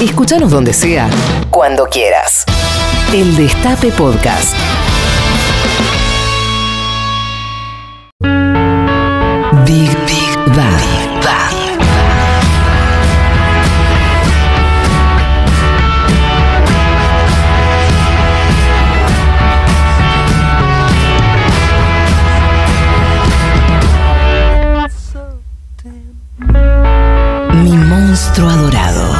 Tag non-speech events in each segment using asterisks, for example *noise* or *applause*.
Escúchanos donde sea, cuando quieras. El Destape Podcast. Big Big Bang. Mi monstruo adorado.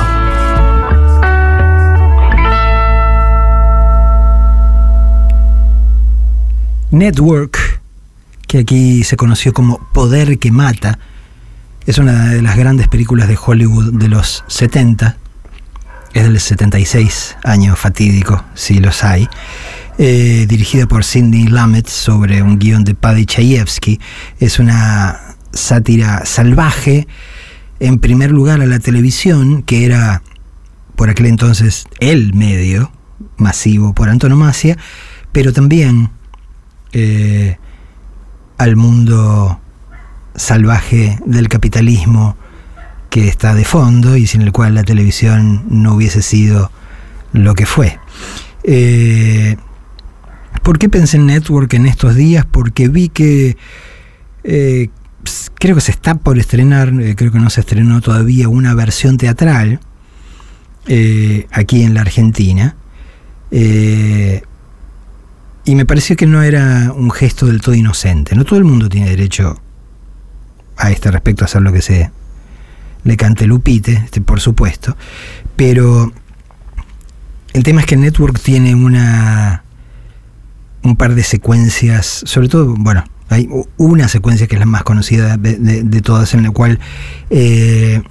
Network, que aquí se conoció como Poder que Mata, es una de las grandes películas de Hollywood de los 70, es del 76, año fatídico, si los hay, eh, dirigida por Sidney Lumet sobre un guion de Paddy Chayefsky. Es una sátira salvaje, en primer lugar a la televisión, que era por aquel entonces el medio masivo por antonomasia, pero también eh, al mundo salvaje del capitalismo que está de fondo y sin el cual la televisión no hubiese sido lo que fue. Eh, ¿Por qué pensé en Network en estos días? Porque vi que eh, creo que se está por estrenar, creo que no se estrenó todavía, una versión teatral aquí en la Argentina. Y me pareció que no era un gesto del todo inocente. No todo el mundo tiene derecho a este respecto a hacer lo que se le cante Lupite, este, por supuesto. Pero el tema es que Network tiene una un par de secuencias, sobre todo, bueno, hay una secuencia que es la más conocida de, todas, en la cual eh,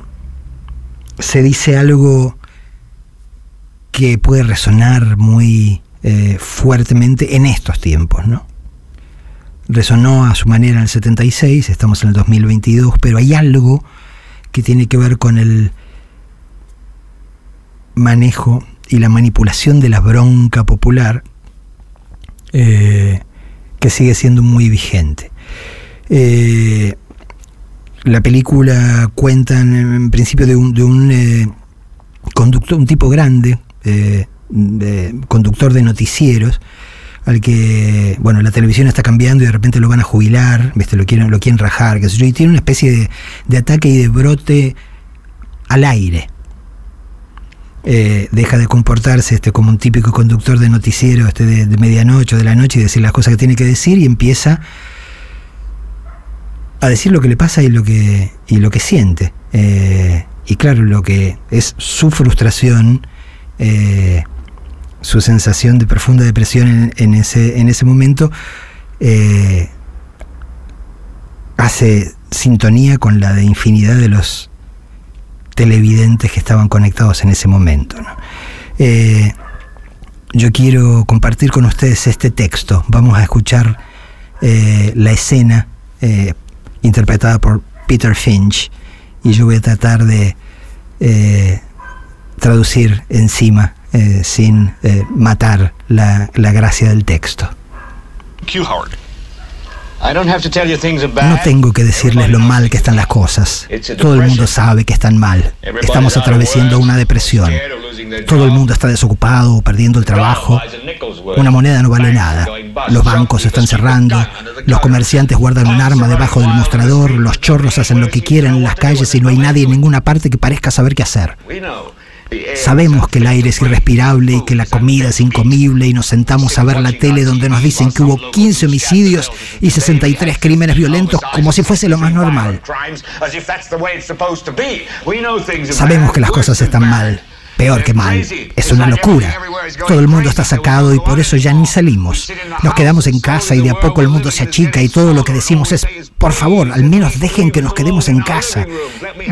se dice algo que puede resonar muy eh, fuertemente en estos tiempos, ¿no? Resonó a su manera en el 76, estamos en el 2022, pero hay algo que tiene que ver con el manejo y la manipulación de la bronca popular eh, que sigue siendo muy vigente. Eh, la película cuenta en, principio de un, eh, conductor, un tipo grande, conductor de noticieros, al que, bueno, la televisión está cambiando y de repente lo van a jubilar, lo quieren, lo quieren rajar, que y tiene una especie de, de ataque y de brote al aire. Eh, deja de comportarse este, como un típico conductor de noticiero este, de, medianoche o de la noche y decir las cosas que tiene que decir y empieza a decir lo que le pasa y lo que, y lo que siente. Eh, y claro, lo que es su frustración, eh, su sensación de profunda depresión en, ese, en ese momento, hace sintonía con la de infinidad de los televidentes que estaban conectados en ese momento. Eh, yo quiero compartir con ustedes este texto. Vamos a escuchar eh, la escena eh, interpretada por Peter Finch y yo voy a tratar de traducir encima sin matar la, la gracia del texto. No tengo que decirles lo mal que están las cosas. Todo el mundo sabe que están mal. Estamos atravesando una depresión. Todo el mundo está desocupado o perdiendo el trabajo. Una moneda no vale nada. Los bancos están cerrando. Los comerciantes guardan un arma debajo del mostrador. Los chorros hacen lo que quieren en las calles y no hay nadie en ninguna parte que parezca saber qué hacer. Sabemos que el aire es irrespirable y que la comida es incomible y nos sentamos a ver la tele donde nos dicen que hubo 15 homicidios y 63 crímenes violentos como si fuese lo más normal. Sabemos que las cosas están mal peor que mal. Es una locura. Todo el mundo está sacado y por eso ya ni salimos. Nos quedamos en casa y de a poco el mundo se achica y todo lo que decimos es, por favor, al menos dejen que nos quedemos en casa.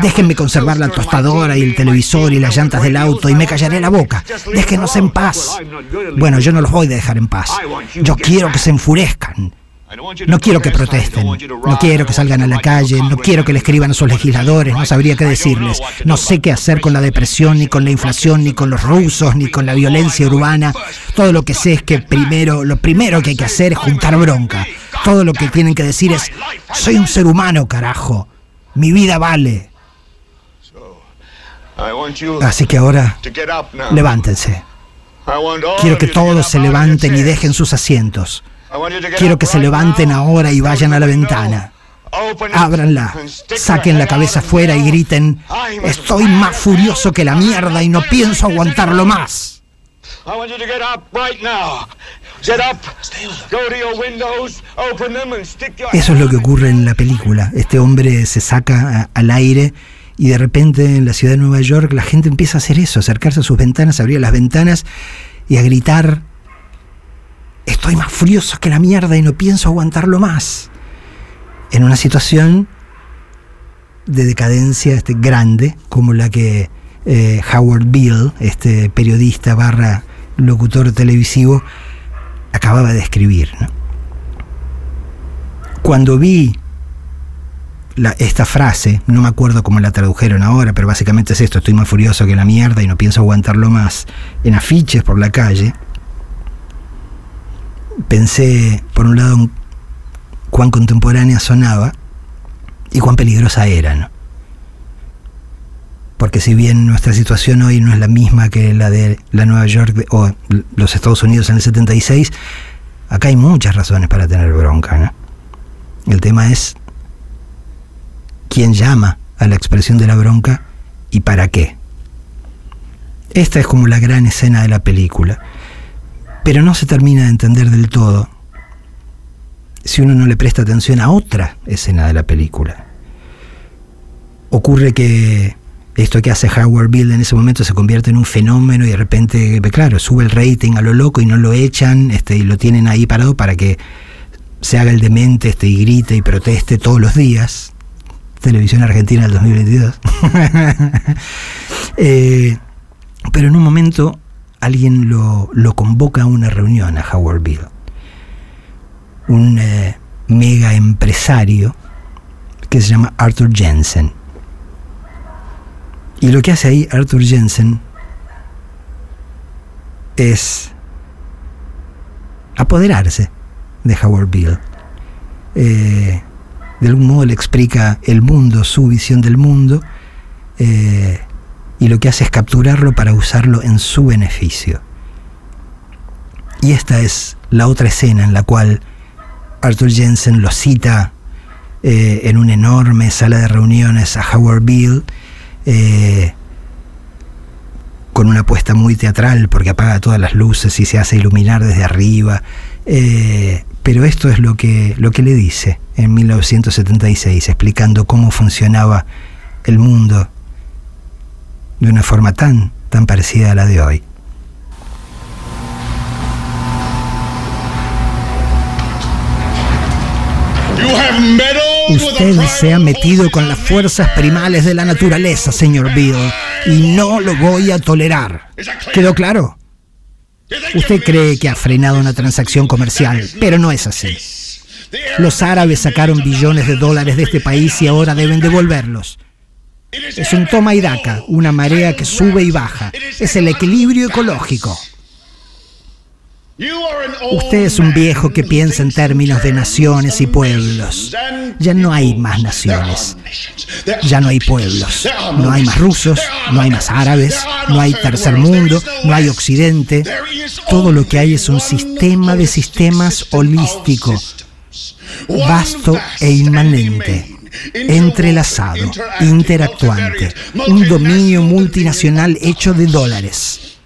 Déjenme conservar la tostadora y el televisor y las llantas del auto y me callaré la boca. Déjenos en paz. Bueno, yo no los voy a dejar en paz. Yo quiero que se enfurezcan. No quiero que protesten, no quiero que salgan a la calle, no quiero que le escriban a sus legisladores, no sabría qué decirles. No sé qué hacer con la depresión, ni con la inflación, ni con los rusos, ni con la violencia urbana. Todo lo que sé es que primero, lo primero que hay que hacer es juntar bronca. Todo lo que tienen que decir es, soy un ser humano, carajo. Mi vida vale. Así que ahora levántense. Quiero que todos se levanten y dejen sus asientos. Quiero que se levanten ahora y vayan a la ventana. Ábranla, saquen la cabeza fuera y griten, estoy más furioso que la mierda y no pienso aguantarlo más. Eso es lo que ocurre en la película. Este hombre se saca al aire y de repente en la ciudad de Nueva York la gente empieza a hacer eso, acercarse a sus ventanas, abrir las ventanas y a gritar, estoy más furioso que la mierda y no pienso aguantarlo más. En una situación de decadencia este, grande como la que eh, Howard Bill, este periodista barra locutor televisivo, acababa de escribir. Cuando vi esta frase, no me acuerdo cómo la tradujeron ahora, pero básicamente es esto, estoy más furioso que la mierda y no pienso aguantarlo más, en afiches por la calle, pensé, por un lado, cuán contemporánea sonaba y cuán peligrosa era, ¿no? Porque si bien nuestra situación hoy no es la misma que la de la Nueva York o los Estados Unidos en el 76, acá hay muchas razones para tener bronca, ¿no? El tema es quién llama a la expresión de la bronca y para qué. Esta es como la gran escena de la película, pero no se termina de entender del todo si uno no le presta atención a otra escena de la película. Ocurre que esto que hace Howard Bill en ese momento se convierte en un fenómeno y de repente, claro, sube el rating a lo loco y no lo echan este, y lo tienen ahí parado para que se haga el demente este, y grite y proteste todos los días. Televisión Argentina del 2022. *laughs* Eh, pero en un momento alguien lo, convoca a una reunión a Howard Bill. Un eh, mega empresario que se llama Arthur Jensen. Y lo que hace ahí Arthur Jensen es apoderarse de Howard Bill. Eh, de algún modo le explica el mundo, su visión del mundo, eh, y lo que hace es capturarlo para usarlo en su beneficio. Y esta es la otra escena en la cual Arthur Jensen lo cita eh, en una enorme sala de reuniones a Howard Bill, eh, con una apuesta muy teatral porque apaga todas las luces y se hace iluminar desde arriba. pero esto es lo que, lo que le dice en 1976, explicando cómo funcionaba el mundo de una forma tan, tan parecida a la de hoy. Usted se ha metido con las fuerzas primales de la naturaleza, señor Bill, y no lo voy a tolerar. ¿Quedó claro? Usted cree que ha frenado una transacción comercial, pero no es así. Los árabes sacaron billones de dólares de este país y ahora deben devolverlos. Es un toma y daca, una marea que sube y baja. Es el equilibrio ecológico. Usted es un viejo que piensa en términos de naciones y pueblos. Ya no hay más naciones. Ya no hay pueblos. No hay más rusos, no hay más árabes, no hay tercer mundo, no hay occidente. Todo lo que hay es un sistema de sistemas holístico vasto e inmanente, entrelazado, interactuante, un dominio multinacional hecho de dólares,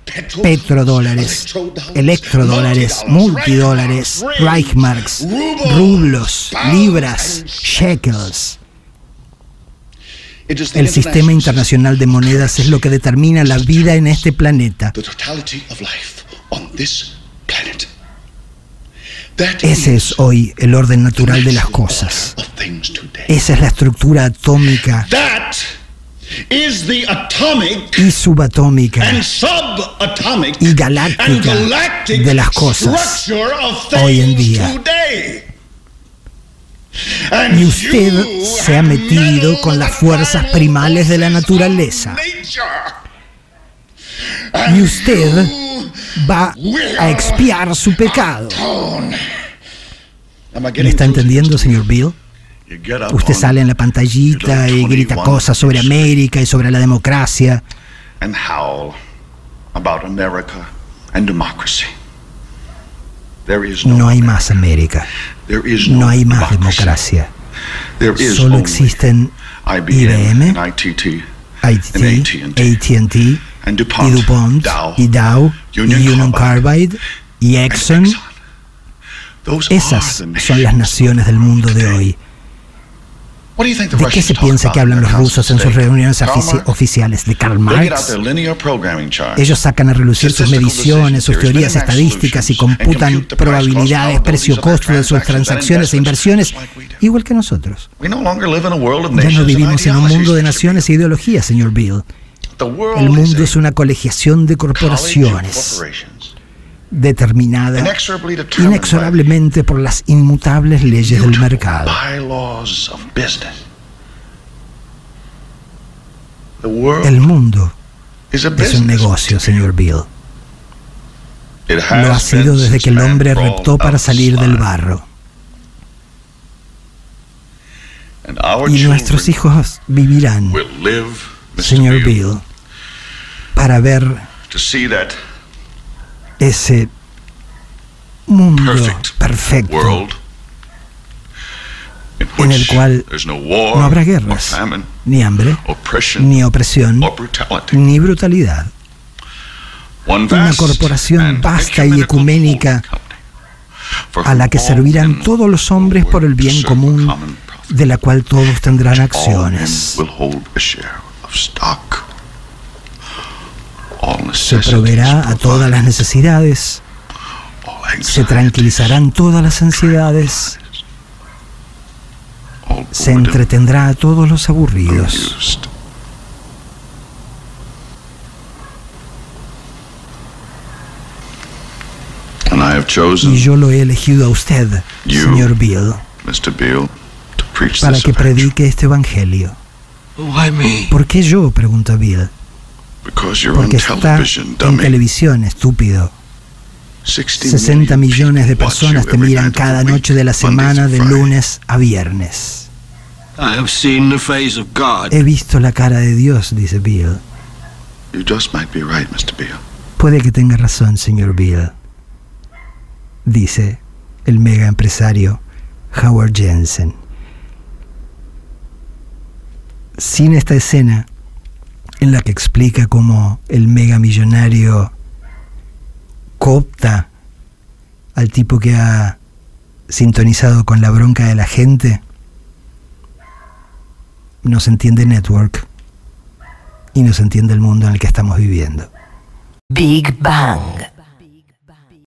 petrodólares, electrodólares, multidólares, Reichmarks, rublos, libras, shekels. El sistema internacional de monedas es lo que determina la vida en este planeta. Ese es hoy el orden natural de las cosas. Esa es la estructura atómica y subatómica y galáctica de las cosas hoy en día. Y usted se ha metido con las fuerzas primales de la naturaleza. Y usted va a expiar su pecado. ¿Me está entendiendo, señor Bill? Usted sale en la pantallita y grita cosas sobre América y sobre la democracia. and howl about America and democracy. There is no, hay más América. There is No hay más democracy. democracia. There is Solo only existen IBM, ITT, AT&T, Y DuPont, Dow, y Dow y Union Carbide, Carbide y Exxon. Esas son las naciones del mundo de hoy. ¿De qué se piensa que hablan los rusos en sus reuniones oficiales de Karl Marx? Ellos sacan a relucir sus mediciones, sus teorías estadísticas y computan probabilidades, cost, precio-costo de sus transacciones e inversiones, igual que nosotros. Ya no vivimos en un mundo de naciones e ideologías, señor Bill. El mundo es una colegiación de corporaciones determinada inexorablemente por las inmutables leyes del mercado. El mundo es un negocio, señor Bill. Lo ha sido desde que el hombre reptó para salir del barro. Y nuestros hijos vivirán, señor Bill, para ver ese mundo perfect perfecto en el cual no habrá guerras, ni hambre, ni opresión, ni brutalidad. Una corporación vasta y ecuménica a la que servirán todos los hombres por el bien común, de la cual todos tendrán acciones. Se proveerá a todas las necesidades, se tranquilizarán todas las ansiedades, se entretendrá a todos los aburridos. Y yo lo he elegido a usted, señor Bill, para que predique este evangelio. ¿Por qué yo? pregunta Bill. Porque está en televisión, estúpido. 60 60 millones de personas te miran cada noche de la semana, de lunes a viernes. He visto la cara de Dios, dice Bill. Puede que tenga razón, señor Bill, dice el mega empresario Howard Jensen. Sin esta escena en la que explica cómo el mega millonario coopta al tipo que ha sintonizado con la bronca de la gente, no se entiende Network y no se entiende el mundo en el que estamos viviendo. Big Bang.